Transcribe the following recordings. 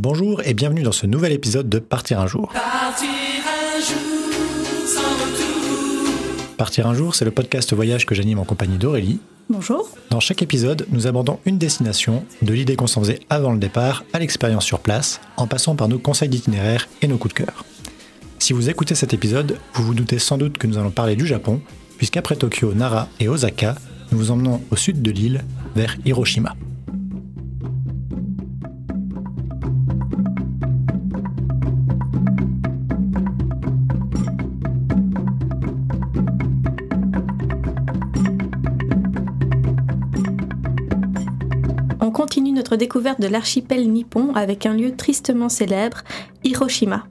Bonjour et bienvenue dans ce nouvel épisode de Partir un jour. Partir un jour, c'est le podcast voyage que j'anime en compagnie d'Aurélie. Bonjour. Dans chaque épisode, nous abordons une destination, de l'idée qu'on s'en faisait avant le départ à l'expérience sur place, en passant par nos conseils d'itinéraire et nos coups de cœur. Si vous écoutez cet épisode, vous vous doutez sans doute que nous allons parler du Japon, puisqu'après Tokyo, Nara et Osaka, nous vous emmenons au sud de l'île, vers Hiroshima. Découverte de l'archipel nippon avec un lieu tristement célèbre, Hiroshima.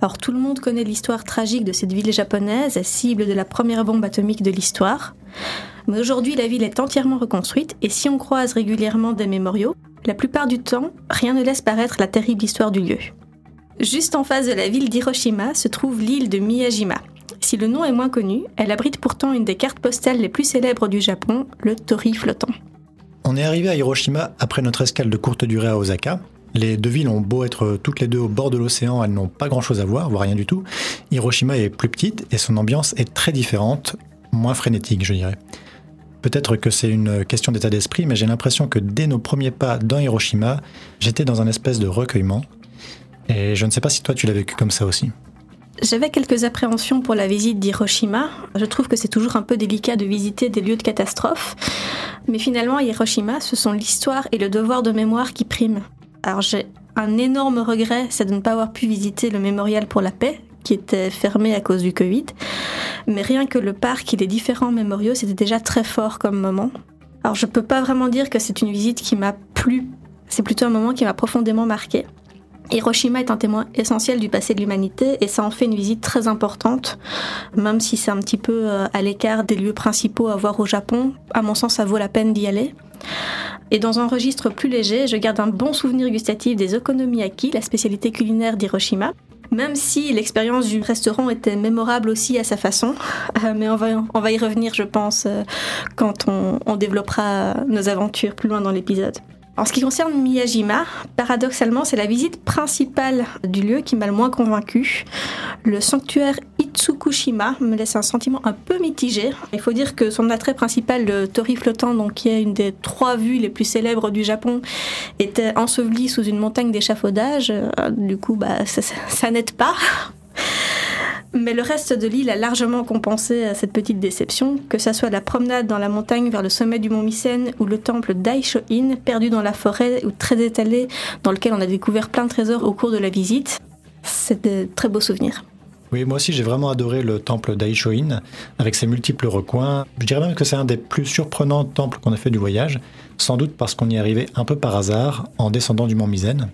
Alors tout le monde connaît l'histoire tragique de cette ville japonaise, cible de la première bombe atomique de l'histoire. Mais aujourd'hui, la ville est entièrement reconstruite et si on croise régulièrement des mémoriaux, la plupart du temps, rien ne laisse paraître la terrible histoire du lieu. Juste en face de la ville d'Hiroshima se trouve l'île de Miyajima. Si le nom est moins connu, elle abrite pourtant une des cartes postales les plus célèbres du Japon, le Tori flottant. On est arrivé à Hiroshima après notre escale de courte durée à Osaka. Les deux villes ont beau être toutes les deux au bord de l'océan, elles n'ont pas grand-chose à voir, voire rien du tout. Hiroshima est plus petite et son ambiance est très différente, moins frénétique, je dirais. Peut-être que c'est une question d'état d'esprit, mais j'ai l'impression que dès nos premiers pas dans Hiroshima, j'étais dans un espèce de recueillement. Et je ne sais pas si toi tu l'as vécu comme ça aussi. J'avais quelques appréhensions pour la visite d'Hiroshima. Je trouve que c'est toujours un peu délicat de visiter des lieux de catastrophe. Mais finalement, à Hiroshima, ce sont l'histoire et le devoir de mémoire qui priment. Alors j'ai un énorme regret, c'est de ne pas avoir pu visiter le mémorial pour la paix, qui était fermé à cause du Covid. Mais rien que le parc et les différents mémoriaux, c'était déjà très fort comme moment. Alors je peux pas vraiment dire que c'est une visite qui m'a plu, c'est plutôt un moment qui m'a profondément marqué. Hiroshima est un témoin essentiel du passé de l'humanité et ça en fait une visite très importante, même si c'est un petit peu euh, à l'écart des lieux principaux à voir au Japon. À mon sens, ça vaut la peine d'y aller. Et dans un registre plus léger, je garde un bon souvenir gustatif des okonomiyaki, la spécialité culinaire d'Hiroshima. Même si l'expérience du restaurant était mémorable aussi à sa façon, euh, mais on va, y revenir, je pense, euh, quand on développera nos aventures plus loin dans l'épisode. En ce qui concerne Miyajima, paradoxalement, c'est la visite principale du lieu qui m'a le moins convaincu. Le sanctuaire Itsukushima me laisse un sentiment un peu mitigé. Il faut dire que son attrait principal, le Tori flottant, donc qui est une des trois vues les plus célèbres du Japon, était enseveli sous une montagne d'échafaudage. Du coup, bah, ça n'aide pas. Mais le reste de l'île a largement compensé cette petite déception, que ce soit la promenade dans la montagne vers le sommet du mont Mycène ou le temple Daisho-in, perdu dans la forêt ou très étalé, dans lequel on a découvert plein de trésors au cours de la visite. C'est de très beaux souvenirs. Oui, moi aussi j'ai vraiment adoré le temple d'Aishoin, avec ses multiples recoins. Je dirais même que c'est un des plus surprenants temples qu'on a fait du voyage, sans doute parce qu'on y est arrivé un peu par hasard en descendant du mont Mycène.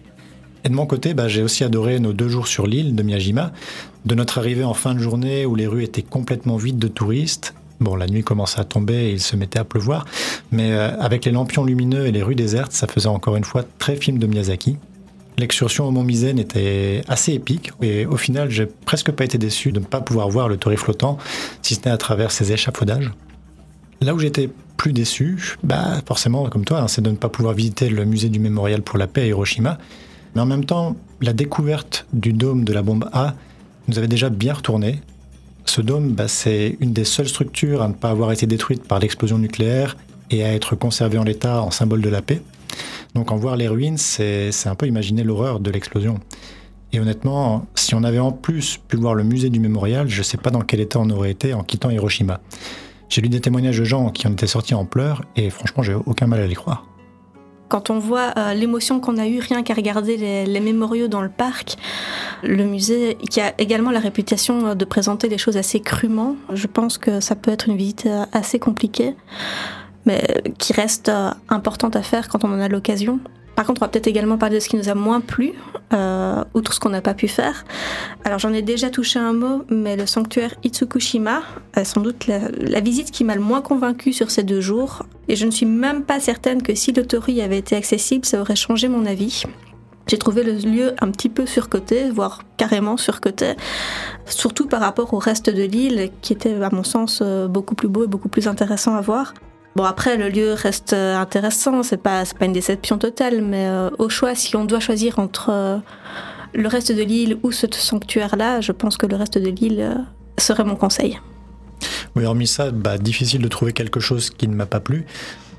Et de mon côté, bah, j'ai aussi adoré nos deux jours sur l'île de Miyajima, de notre arrivée en fin de journée où les rues étaient complètement vides de touristes. Bon, la nuit commençait à tomber et il se mettait à pleuvoir, mais euh, avec les lampions lumineux et les rues désertes, ça faisait encore une fois très film de Miyazaki. L'excursion au Mont Mizen était assez épique et au final, j'ai presque pas été déçu de ne pas pouvoir voir le torii flottant, si ce n'est à travers ses échafaudages. Là où j'étais plus déçu, bah forcément, comme toi, hein, c'est de ne pas pouvoir visiter le musée du mémorial pour la paix à Hiroshima, mais en même temps, la découverte du dôme de la bombe A nous avait déjà bien retourné. Ce dôme, bah, c'est une des seules structures à ne pas avoir été détruite par l'explosion nucléaire et à être conservée en l'état en symbole de la paix. Donc en voir les ruines, c'est un peu imaginer l'horreur de l'explosion. Et honnêtement, si on avait en plus pu voir le musée du mémorial, je ne sais pas dans quel état on aurait été en quittant Hiroshima. J'ai lu des témoignages de gens qui en étaient sortis en pleurs et franchement, j'ai aucun mal à les croire quand on voit euh, l'émotion qu'on a eue rien qu'à regarder les, les, mémoriaux dans le parc, le musée qui a également la réputation de présenter les choses assez crûment, je pense que ça peut être une visite assez compliquée, mais qui reste euh, importante à faire quand on en a l'occasion. Par contre, on va peut-être également parler de ce qui nous a moins plu, euh, outre ce qu'on n'a pas pu faire. Alors j'en ai déjà touché un mot, mais le sanctuaire Itsukushima est sans doute la, visite qui m'a le moins convaincue sur ces deux jours. Et je ne suis même pas certaine que si le Tori avait été accessible, ça aurait changé mon avis. J'ai trouvé le lieu un petit peu surcoté, voire carrément surcoté, surtout par rapport au reste de l'île, qui était à mon sens beaucoup plus beau et beaucoup plus intéressant à voir. Bon après le lieu reste intéressant, c'est pas pas une déception totale, mais au choix si on doit choisir entre le reste de l'île ou ce sanctuaire-là, je pense que le reste de l'île serait mon conseil. Oui, hormis ça, bah, difficile de trouver quelque chose qui ne m'a pas plu.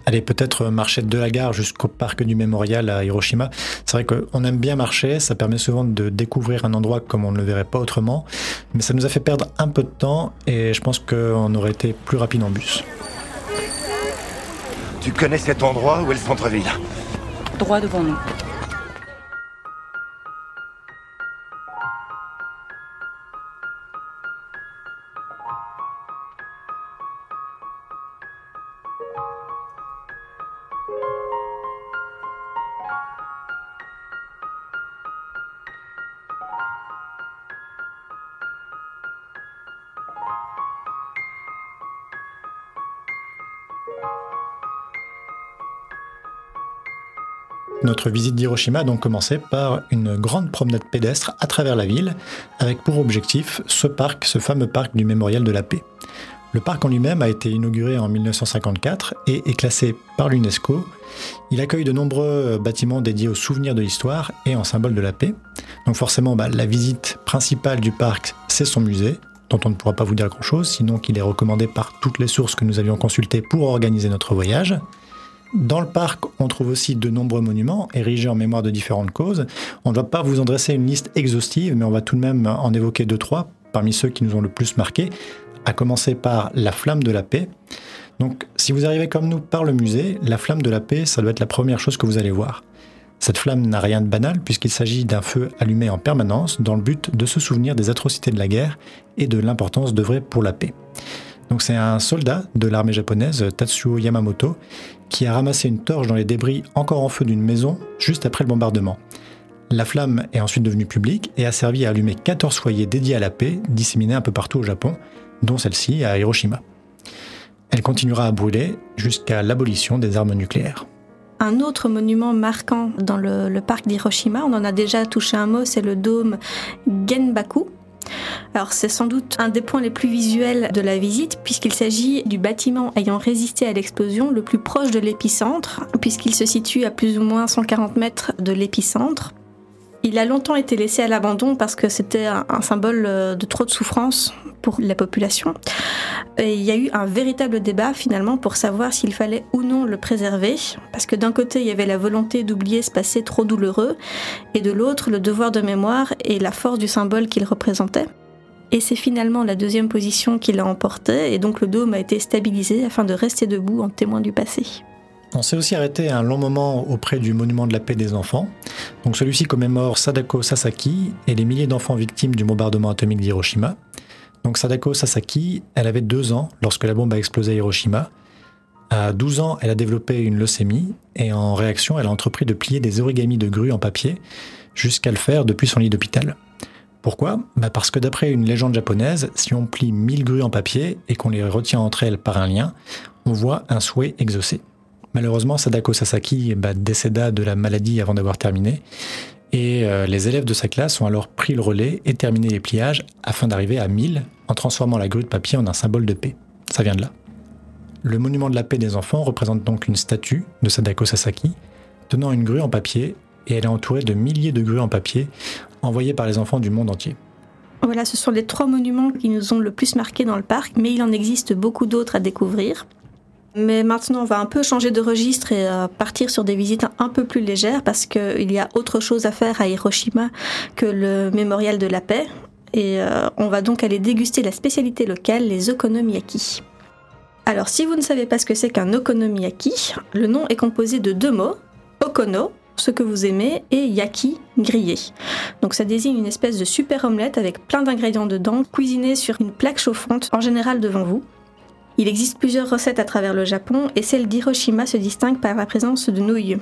Allez, peut-être marcher de la gare jusqu'au parc du mémorial à Hiroshima. C'est vrai qu'on aime bien marcher, ça permet souvent de découvrir un endroit comme on ne le verrait pas autrement, mais ça nous a fait perdre un peu de temps et je pense qu'on aurait été plus rapide en bus. Tu connais cet endroit où est le centre-ville? Droit devant nous. Notre visite d'Hiroshima a donc commencé par une grande promenade pédestre à travers la ville, avec pour objectif ce parc, ce fameux parc du Mémorial de la Paix. Le parc en lui-même a été inauguré en 1954 et est classé par l'UNESCO. Il accueille de nombreux bâtiments dédiés aux souvenirs de l'histoire et en symbole de la paix. Donc forcément, bah, la visite principale du parc, c'est son musée, dont on ne pourra pas vous dire grand-chose, sinon qu'il est recommandé par toutes les sources que nous avions consultées pour organiser notre voyage. Dans le parc, on trouve aussi de nombreux monuments érigés en mémoire de différentes causes. On ne va pas vous en dresser une liste exhaustive, mais on va tout de même en évoquer deux, trois parmi ceux qui nous ont le plus marqué, à commencer par la flamme de la paix. Donc, si vous arrivez comme nous par le musée, la flamme de la paix, ça doit être la première chose que vous allez voir. Cette flamme n'a rien de banal puisqu'il s'agit d'un feu allumé en permanence dans le but de se souvenir des atrocités de la guerre et de l'importance d'œuvrer pour la paix. C'est un soldat de l'armée japonaise, Tatsuo Yamamoto, qui a ramassé une torche dans les débris encore en feu d'une maison juste après le bombardement. La flamme est ensuite devenue publique et a servi à allumer 14 foyers dédiés à la paix disséminés un peu partout au Japon, dont celle-ci à Hiroshima. Elle continuera à brûler jusqu'à l'abolition des armes nucléaires. Un autre monument marquant dans le parc d'Hiroshima, on en a déjà touché un mot, c'est le dôme Genbaku, alors c'est sans doute un des points les plus visuels de la visite puisqu'il s'agit du bâtiment ayant résisté à l'explosion le plus proche de l'épicentre puisqu'il se situe à plus ou moins 140 mètres de l'épicentre. Il a longtemps été laissé à l'abandon parce que c'était un symbole euh, de trop de souffrance pour la population. Et il y a eu un véritable débat finalement pour savoir s'il fallait ou non le préserver, parce que d'un côté il y avait la volonté d'oublier ce passé trop douloureux, et de l'autre le devoir de mémoire et la force du symbole qu'il représentait. Et c'est finalement la deuxième position qui l'a emporté, et donc le dôme a été stabilisé afin de rester debout en témoin du passé. On s'est aussi arrêté un long moment auprès du monument de la paix des enfants. Donc celui-ci commémore Sadako Sasaki et les milliers d'enfants victimes du bombardement atomique d'Hiroshima. Donc Sadako Sasaki, elle avait deux ans lorsque la bombe a explosé à Hiroshima. À 12 ans, elle a développé une leucémie et en réaction, elle a entrepris de plier des origamis de grue en papier jusqu'à le faire depuis son lit d'hôpital. Pourquoi? Bah Parce que d'après une légende japonaise, si on plie 1000 grues en papier et qu'on les retient entre elles par un lien, on voit un souhait exaucé. Malheureusement, Sadako Sasaki bah, décéda de la maladie avant d'avoir terminé. Et euh, les élèves de sa classe ont alors pris le relais et terminé les pliages afin d'arriver à 1000 en transformant la grue de papier en un symbole de paix. Ça vient de là. Le monument de la paix des enfants représente donc une statue de Sadako Sasaki tenant une grue en papier et elle est entourée de milliers de grues en papier envoyées par les enfants du monde entier. Voilà, ce sont les trois monuments qui nous ont le plus marqués dans le parc, mais il en existe beaucoup d'autres à découvrir. Mais maintenant, on va un peu changer de registre et euh, partir sur des visites un peu plus légères parce qu'il y a autre chose à faire à Hiroshima que le mémorial de la paix. Et euh, on va donc aller déguster la spécialité locale, les okonomiyaki. Alors, si vous ne savez pas ce que c'est qu'un okonomiyaki, le nom est composé de deux mots, okono, ce que vous aimez, et yaki, grillé. Donc ça désigne une espèce de super omelette avec plein d'ingrédients dedans, cuisinée sur une plaque chauffante, en général devant vous. Il existe plusieurs recettes à travers le Japon et celle d'Hiroshima se distingue par la présence de nouilles.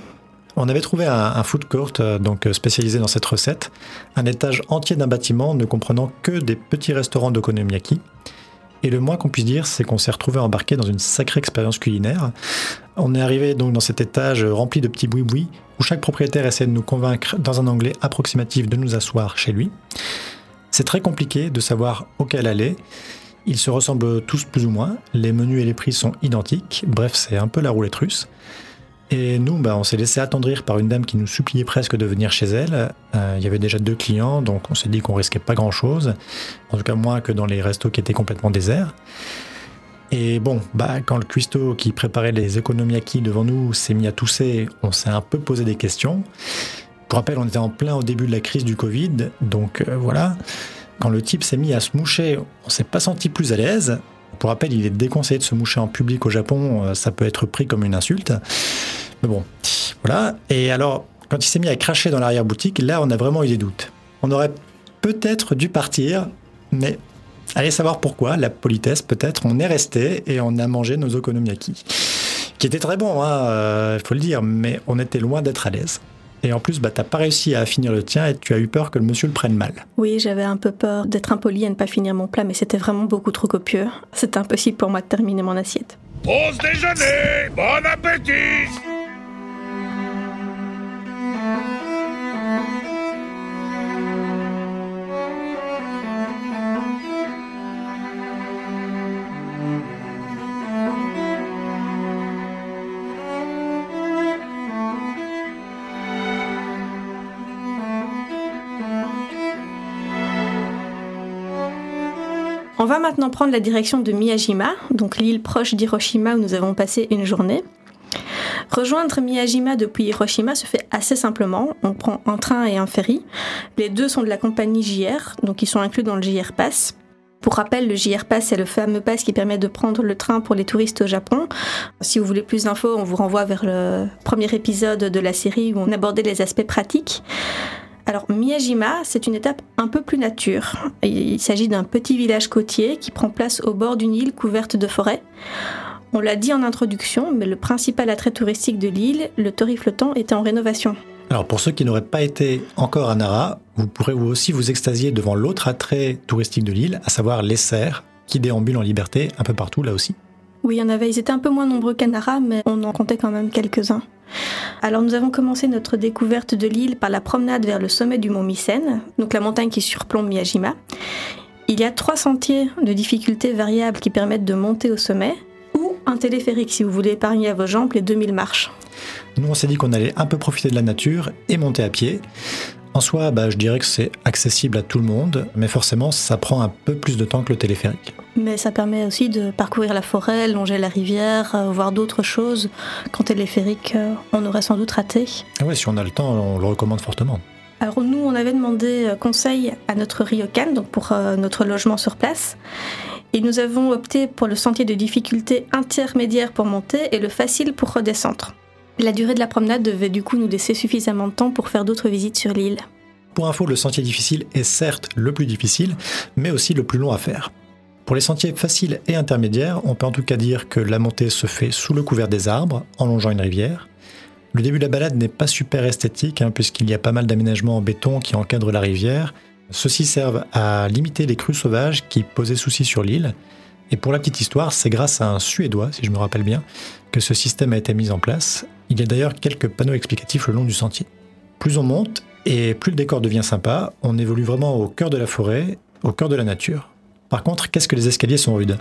On avait trouvé un, food court euh, donc euh, spécialisé dans cette recette, un étage entier d'un bâtiment ne comprenant que des petits restaurants d'okonomiyaki. Et le moins qu'on puisse dire, c'est qu'on s'est retrouvé embarqué dans une sacrée expérience culinaire. On est arrivé donc dans cet étage rempli de petits boui-boui, où chaque propriétaire essaie de nous convaincre dans un anglais approximatif de nous asseoir chez lui. C'est très compliqué de savoir auquel aller, Ils se ressemblent tous plus ou moins, les menus et les prix sont identiques, bref c'est un peu la roulette russe. Et nous, bah, on s'est laissé attendrir par une dame qui nous suppliait presque de venir chez elle. Euh, il y avait déjà deux clients, donc on s'est dit qu'on risquait pas grand-chose, en tout cas moins que dans les restos qui étaient complètement déserts. Et bon, bah, quand le cuistot qui préparait les okonomiyaki devant nous s'est mis à tousser, on s'est un peu posé des questions. Pour rappel, on était en plein au début de la crise du Covid, donc euh, voilà. Quand le type s'est mis à se moucher, on s'est pas senti plus à l'aise. Pour rappel, il est déconseillé de se moucher en public au Japon, euh, ça peut être pris comme une insulte. Mais bon, voilà. Et alors, quand il s'est mis à cracher dans l'arrière-boutique, là, on a vraiment eu des doutes. On aurait peut-être dû partir, mais allez savoir pourquoi, la politesse peut-être, on est resté et on a mangé nos okonomiyaki. Qui étaient très bons, il hein, euh, faut le dire, mais on était loin d'être à l'aise. Et en plus, bah, t'as pas réussi à finir le tien et tu as eu peur que le monsieur le prenne mal. Oui, j'avais un peu peur d'être impoli et ne pas finir mon plat, mais c'était vraiment beaucoup trop copieux. C'était impossible pour moi de terminer mon assiette. Pause déjeuner Bon appétit On va maintenant prendre la direction de Miyajima, donc l'île proche d'Hiroshima où nous avons passé une journée. Rejoindre Miyajima depuis Hiroshima se fait assez simplement. On prend un train et un ferry. Les deux sont de la compagnie JR, donc ils sont inclus dans le JR Pass. Pour rappel, le JR Pass, c'est le fameux pass qui permet de prendre le train pour les touristes au Japon. Si vous voulez plus d'infos, on vous renvoie vers le premier épisode de la série où on abordait les aspects pratiques. Alors Miyajima, c'est une étape un peu plus nature. Il s'agit d'un petit village côtier qui prend place au bord d'une île couverte de forêts. On l'a dit en introduction, mais le principal attrait touristique de l'île, le Tori flottant, était en rénovation. Alors pour ceux qui n'auraient pas été encore à Nara, vous pourrez vous aussi vous extasier devant l'autre attrait touristique de l'île, à savoir les cerfs, qui déambulent en liberté un peu partout là aussi. Oui, il en avait, ils étaient un peu moins nombreux qu'à Nara, mais on en comptait quand même quelques-uns. Alors nous avons commencé notre découverte de l'île par la promenade vers le sommet du mont Mycène, donc la montagne qui surplombe Miyajima. Il y a trois sentiers de difficulté variables qui permettent de monter au sommet, ou un téléphérique si vous voulez épargner à vos jambes les 2000 marches. Nous on s'est dit qu'on allait un peu profiter de la nature et monter à pied. En soi, bah, je dirais que c'est accessible à tout le monde, mais forcément, ça prend un peu plus de temps que le téléphérique. Mais ça permet aussi de parcourir la forêt, longer la rivière, euh, voir d'autres choses qu'en téléphérique, euh, on aurait sans doute raté. Ah ouais, si on a le temps, on le recommande fortement. Alors nous, on avait demandé euh, conseil à notre ryokan, donc pour notre logement sur place. Et nous avons opté pour le sentier de difficulté intermédiaire pour monter et le facile pour redescendre. La durée de la promenade devait du coup nous laisser suffisamment de temps pour faire d'autres visites sur l'île. Pour info, le sentier difficile est certes le plus difficile, mais aussi le plus long à faire. Pour les sentiers faciles et intermédiaires, on peut en tout cas dire que la montée se fait sous le couvert des arbres, en longeant une rivière. Le début de la balade n'est pas super esthétique, hein, puisqu'il y a pas mal d'aménagements en béton qui encadrent la rivière. Ceux-ci servent à limiter les crues sauvages qui posaient souci sur l'île. Et pour la petite histoire, c'est grâce à un Suédois, si je me rappelle bien, que ce système a été mis en place. Il y a d'ailleurs quelques panneaux explicatifs le long du sentier. Plus on monte et plus le décor devient sympa, on évolue vraiment au cœur de la forêt, au cœur de la nature. Par contre, qu'est-ce que les escaliers sont rudes?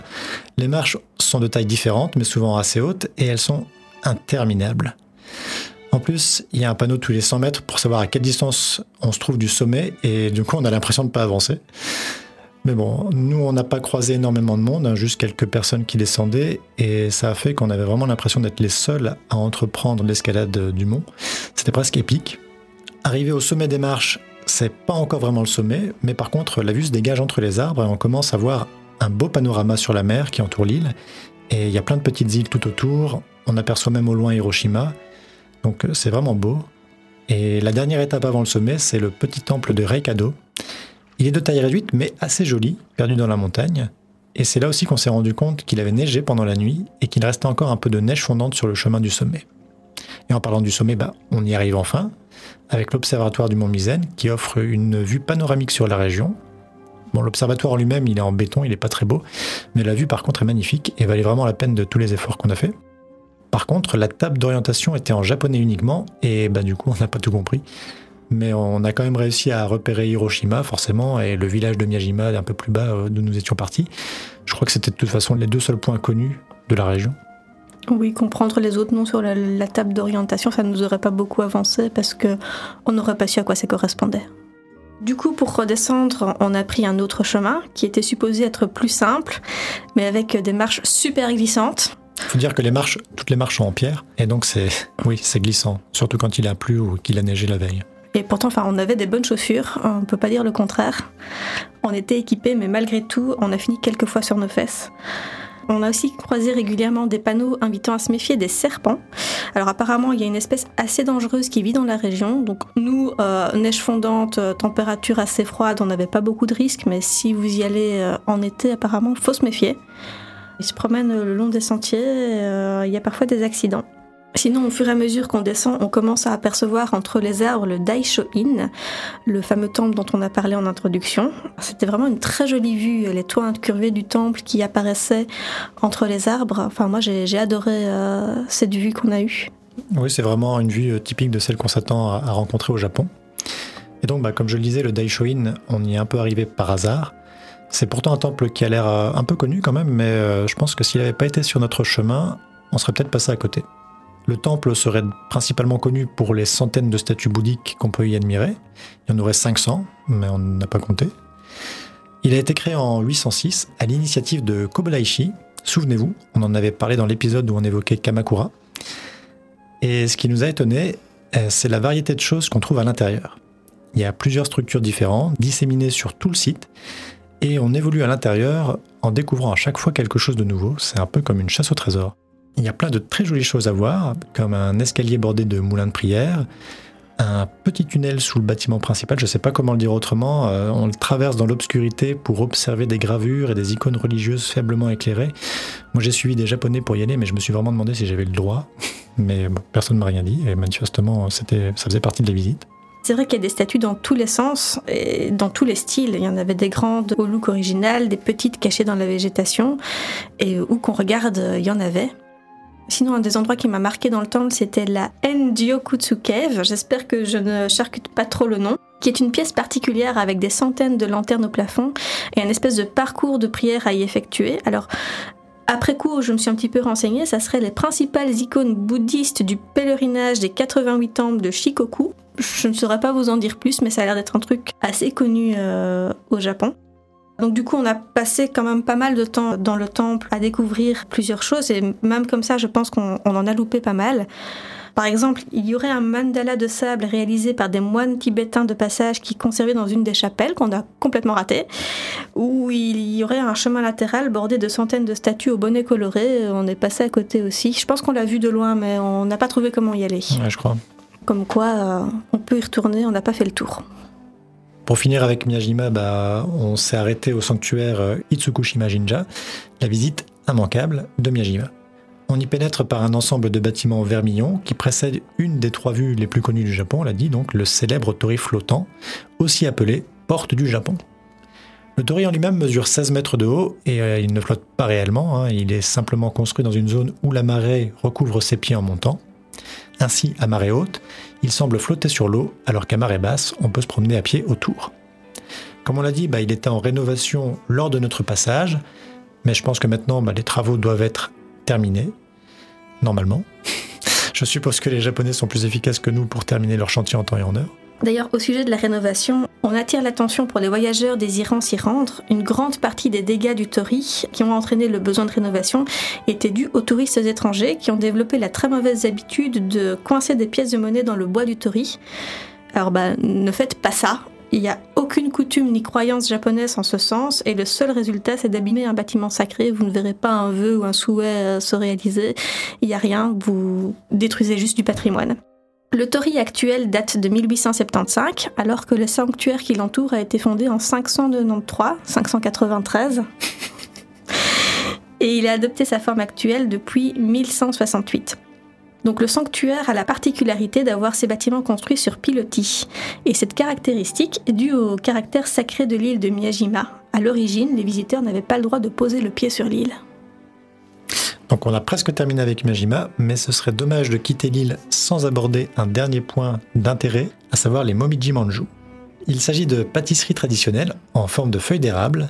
Les marches sont de tailles différentes, mais souvent assez hautes, et elles sont interminables. En plus, il y a un panneau tous les 100 mètres pour savoir à quelle distance on se trouve du sommet, et du coup, on a l'impression de ne pas avancer. Mais bon, nous, on n'a pas croisé énormément de monde, hein, juste quelques personnes qui descendaient, et ça a fait qu'on avait vraiment l'impression d'être les seuls à entreprendre l'escalade du mont. C'était presque épique. Arrivé au sommet des marches, c'est pas encore vraiment le sommet, mais par contre, la vue se dégage entre les arbres et on commence à voir un beau panorama sur la mer qui entoure l'île. Et il y a plein de petites îles tout autour. On aperçoit même au loin Hiroshima. Donc c'est vraiment beau. Et la dernière étape avant le sommet, c'est le petit temple de Reikado, il est de taille réduite, mais assez joli, perdu dans la montagne. Et c'est là aussi qu'on s'est rendu compte qu'il avait neigé pendant la nuit et qu'il restait encore un peu de neige fondante sur le chemin du sommet. Et en parlant du sommet, bah, on y arrive enfin, avec l'observatoire du Mont Misaine qui offre une vue panoramique sur la région. Bon, l'observatoire lui-même, il est en béton, il n'est pas très beau, mais la vue par contre est magnifique et valait vraiment la peine de tous les efforts qu'on a fait. Par contre, la table d'orientation était en japonais uniquement et bah, du coup, on n'a pas tout compris. Mais on a quand même réussi à repérer Hiroshima, forcément, et le village de Miyajima, un peu plus bas euh, d'où nous étions partis. Je crois que c'était de toute façon les deux seuls points connus de la région. Oui, comprendre les autres noms sur la, la table d'orientation, ça ne nous aurait pas beaucoup avancé parce que on n'aurait pas su à quoi ça correspondait. Du coup, pour redescendre, on a pris un autre chemin qui était supposé être plus simple, mais avec des marches super glissantes. Il faut dire que les marches, toutes les marches sont en pierre, et donc c'est, oui, c'est glissant, surtout quand il a plu ou qu'il a neigé la veille. Et pourtant, enfin, on avait des bonnes chaussures, on peut pas dire le contraire. On était équipés, mais malgré tout, on a fini quelques fois sur nos fesses. On a aussi croisé régulièrement des panneaux invitant à se méfier des serpents. Alors apparemment, il y a une espèce assez dangereuse qui vit dans la région. Donc nous, euh, neige fondante, euh, température assez froide, on n'avait pas beaucoup de risques, mais si vous y allez euh, en été, apparemment, faut se méfier. Ils se promènent le long des sentiers, il y a parfois des accidents. Sinon, au fur et à mesure qu'on descend, on commence à apercevoir entre les arbres le Daisho-in, le fameux temple dont on a parlé en introduction. C'était vraiment une très jolie vue, les toits incurvés du temple qui apparaissaient entre les arbres. Enfin, moi, j'ai adoré euh, cette vue qu'on a eue. Oui, c'est vraiment une vue euh, typique de celle qu'on s'attend à rencontrer au Japon. Et donc, bah, comme je le disais, le Daishoin, on y est un peu arrivé par hasard. C'est pourtant un temple qui a l'air euh, un peu connu quand même, mais je pense que s'il n'avait pas été sur notre chemin, on serait peut-être passé à côté. Le temple serait principalement connu pour les centaines de statues bouddhiques qu'on peut y admirer. Il y en aurait 500, mais on n'a pas compté. Il a été créé en 806 à l'initiative de Kobelaishi. Souvenez-vous, on en avait parlé dans l'épisode où on évoquait Kamakura. Et ce qui nous a étonné, euh, c'est la variété de choses qu'on trouve à l'intérieur. Il y a plusieurs structures différentes, disséminées sur tout le site, et on évolue à l'intérieur en découvrant à chaque fois quelque chose de nouveau. C'est un peu comme une chasse au trésor. Il y a plein de très jolies choses à voir, comme un escalier bordé de moulins de prière, un petit tunnel sous le bâtiment principal, je ne sais pas comment le dire autrement, euh, on le traverse dans l'obscurité pour observer des gravures et des icônes religieuses faiblement éclairées. Moi j'ai suivi des japonais pour y aller, mais je me suis vraiment demandé si j'avais le droit, mais personne ne m'a rien dit, et manifestement ça faisait partie de la visite. C'est vrai qu'il y a des statues dans tous les sens et dans tous les styles. Il y en avait des grandes au look original, des petites cachées dans la végétation, et où qu'on regarde, il y en avait. Sinon, un des endroits qui m'a marqué dans le temple, c'était la Enjiokutsu Cave. J'espère que je ne charcute pas trop le nom. Qui est une pièce particulière avec des centaines de lanternes au plafond et un espèce de parcours de prière à y effectuer. Alors, après coup, je me suis un petit peu renseignée, ça serait les principales icônes bouddhistes du pèlerinage des 88 temples de Shikoku. Je ne saurais pas vous en dire plus, mais ça a l'air d'être un truc assez connu euh, au Japon. Donc du coup, on a passé quand même pas mal de temps dans le temple à découvrir plusieurs choses, et même comme ça, je pense qu'on on en a loupé pas mal. Par exemple, il y aurait un mandala de sable réalisé par des moines tibétains de passage qui conservaient dans une des chapelles qu'on a complètement raté, où il y aurait un chemin latéral bordé de centaines de statues au bonnet coloré. On est passé à côté aussi. Je pense qu'on l'a vu de loin, mais on n'a pas trouvé comment y aller. Ouais, je crois. Comme quoi, euh, on peut y retourner, on n'a pas fait le tour. Pour finir avec Miyajima, bah, on s'est arrêté au sanctuaire euh, Itsukushima Jinja, la visite immanquable de Miyajima. On y pénètre par un ensemble de bâtiments vermillons qui précède une des trois vues les plus connues du Japon, on l'a dit, donc le célèbre torii flottant, aussi appelé Porte du Japon. Le torii en lui-même mesure 16 mètres de haut et euh, il ne flotte pas réellement, hein, il est simplement construit dans une zone où la marée recouvre ses pieds en montant. Ainsi, à marée haute, il semble flotter sur l'eau, alors qu'à marée basse, on peut se promener à pied autour. Comme on l'a dit, bah, il était en rénovation lors de notre passage, mais je pense que maintenant, bah, les travaux doivent être terminés, normalement. je suppose que les Japonais sont plus efficaces que nous pour terminer leur chantier en temps et en heure. D'ailleurs, au sujet de la rénovation, on attire l'attention pour les voyageurs désirant s'y rendre. Une grande partie des dégâts du Tori qui ont entraîné le besoin de rénovation étaient dus aux touristes étrangers qui ont développé la très mauvaise habitude de coincer des pièces de monnaie dans le bois du Tori. Alors, bah, ne faites pas ça. Il n'y a aucune coutume ni croyance japonaise en ce sens, et le seul résultat, c'est d'abîmer un bâtiment sacré. Vous ne verrez pas un vœu ou un souhait euh, se réaliser. Il n'y a rien, vous détruisez juste du patrimoine. Le Tori actuel date de 1875, alors que le sanctuaire qui l'entoure a été fondé en 593, 593. Et il a adopté sa forme actuelle depuis 1168. Donc le sanctuaire a la particularité d'avoir ses bâtiments construits sur pilotis. Et cette caractéristique est due au caractère sacré de l'île de Miyajima. À l'origine, les visiteurs n'avaient pas le droit de poser le pied sur l'île. Donc on a presque terminé avec Majima, mais ce serait dommage de quitter l'île sans aborder un dernier point d'intérêt, à savoir les momiji manju. Il s'agit de pâtisseries traditionnelles en forme de feuilles d'érable.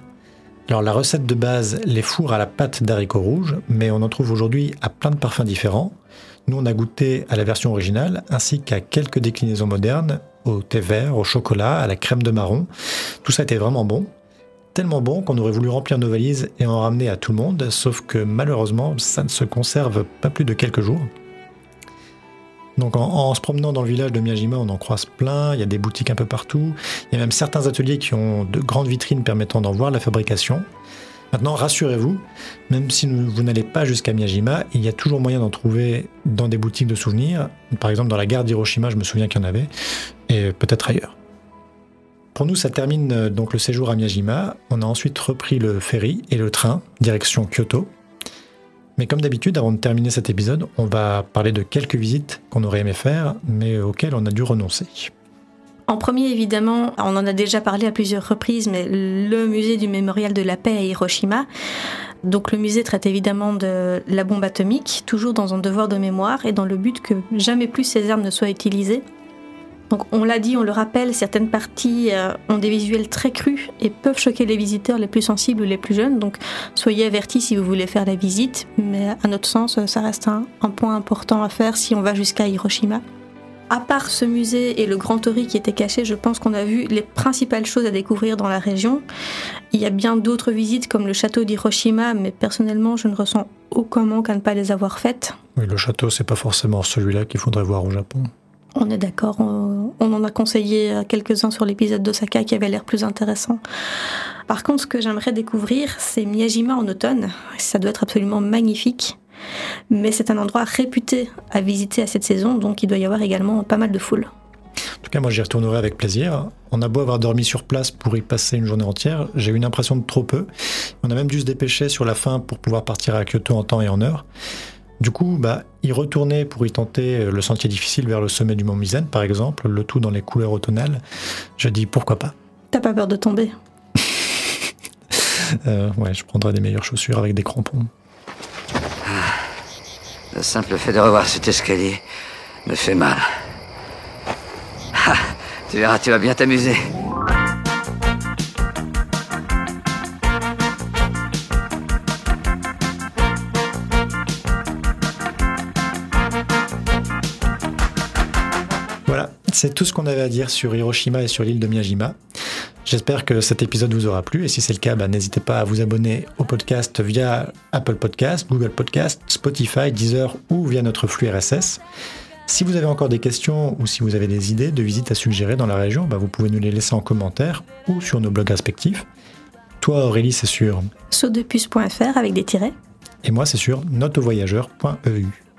Alors la recette de base les fourre à la pâte d'haricots rouges, mais on en trouve aujourd'hui à plein de parfums différents. Nous on a goûté à la version originale ainsi qu'à quelques déclinaisons modernes, au thé vert, au chocolat, à la crème de marron. Tout ça était vraiment bon tellement bon qu'on aurait voulu remplir nos valises et en ramener à tout le monde, sauf que malheureusement, ça ne se conserve pas plus de quelques jours. Donc en, se promenant dans le village de Miyajima, on en croise plein, il y a des boutiques un peu partout, il y a même certains ateliers qui ont de grandes vitrines permettant d'en voir la fabrication. Maintenant, rassurez-vous, même si vous n'allez pas jusqu'à Miyajima, il y a toujours moyen d'en trouver dans des boutiques de souvenirs. Par exemple, dans la gare d'Hiroshima, je me souviens qu'il y en avait, et peut-être ailleurs. Pour nous, ça termine euh, donc le séjour à Miyajima. On a ensuite repris le ferry et le train, direction Kyoto. Mais comme d'habitude, avant de terminer cet épisode, on va parler de quelques visites qu'on aurait aimé faire, mais auxquelles on a dû renoncer. En premier, évidemment, on en a déjà parlé à plusieurs reprises, mais le musée du mémorial de la paix à Hiroshima. Donc le musée traite évidemment de la bombe atomique, toujours dans un devoir de mémoire et dans le but que jamais plus ces armes ne soient utilisées. Donc on l'a dit, on le rappelle, certaines parties euh, ont des visuels très crus et peuvent choquer les visiteurs les plus sensibles ou les plus jeunes. Donc soyez avertis si vous voulez faire la visite, mais à notre sens, ça reste un, point important à faire si on va jusqu'à Hiroshima. À part ce musée et le Grand Tori qui était caché, je pense qu'on a vu les principales choses à découvrir dans la région. Il y a bien d'autres visites comme le château d'Hiroshima, mais personnellement, je ne ressens aucun manque à ne pas les avoir faites. Oui, le château, c'est pas forcément celui-là qu'il faudrait voir au Japon. On est d'accord, on, en a conseillé quelques-uns sur l'épisode d'Osaka qui avait l'air plus intéressant. Par contre, ce que j'aimerais découvrir, c'est Miyajima en automne. Ça doit être absolument magnifique. Mais c'est un endroit réputé à visiter à cette saison, donc il doit y avoir également pas mal de foule. En tout cas, moi j'y retournerai avec plaisir. On a beau avoir dormi sur place pour y passer une journée entière, j'ai eu une impression de trop peu. On a même dû se dépêcher sur la fin pour pouvoir partir à Kyoto en temps et en heure. Du coup, bah, y retourner pour y tenter le sentier difficile vers le sommet du mont Mizen, par exemple, le tout dans les couleurs automnales, je dis pourquoi pas. T'as pas peur de tomber? Euh, Ouais, je prendrai des meilleures chaussures avec des crampons. Ah, le simple fait de revoir cet escalier me fait mal. Ah, tu verras, tu vas bien t'amuser. C'est tout ce qu'on avait à dire sur Hiroshima et sur l'île de Miyajima. J'espère que cet épisode vous aura plu et si c'est le cas, bah, n'hésitez pas à vous abonner au podcast via Apple Podcast, Google Podcast, Spotify, Deezer ou via notre flux RSS. Si vous avez encore des questions ou si vous avez des idées de visites à suggérer dans la région, bah, vous pouvez nous les laisser en commentaire ou sur nos blogs respectifs. Toi Aurélie, c'est sur saudepuce.fr avec des tirets. Et moi, c'est sur notevoyageur.eu.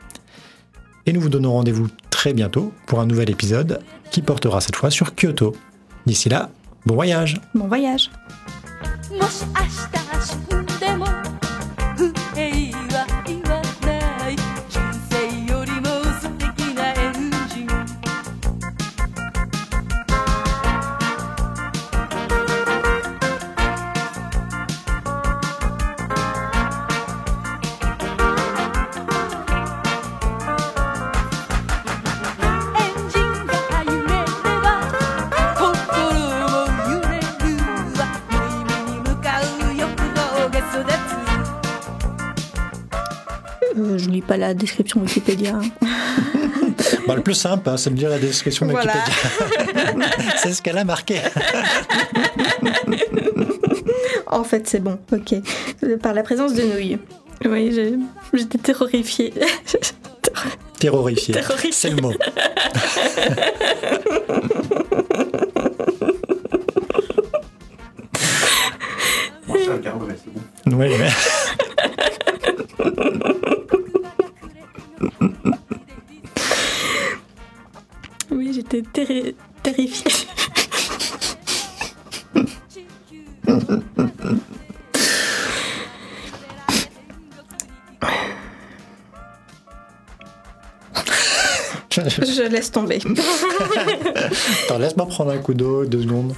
Et nous vous donnons rendez-vous très bientôt pour un nouvel épisode qui portera cette fois sur Kyoto. D'ici là, bon voyage Bon voyage pas la description Wikipédia. Bah, le plus simple, hein, c'est de lire la description Wikipédia. c'est ce qu'elle a marqué. en fait, c'est bon, ok. Par la présence de nouilles. Oui, j'étais terrorifiée. Terrorifiée. C'est le mot. Je laisse tomber. Attends, laisse-moi prendre un coup d'eau, deux secondes.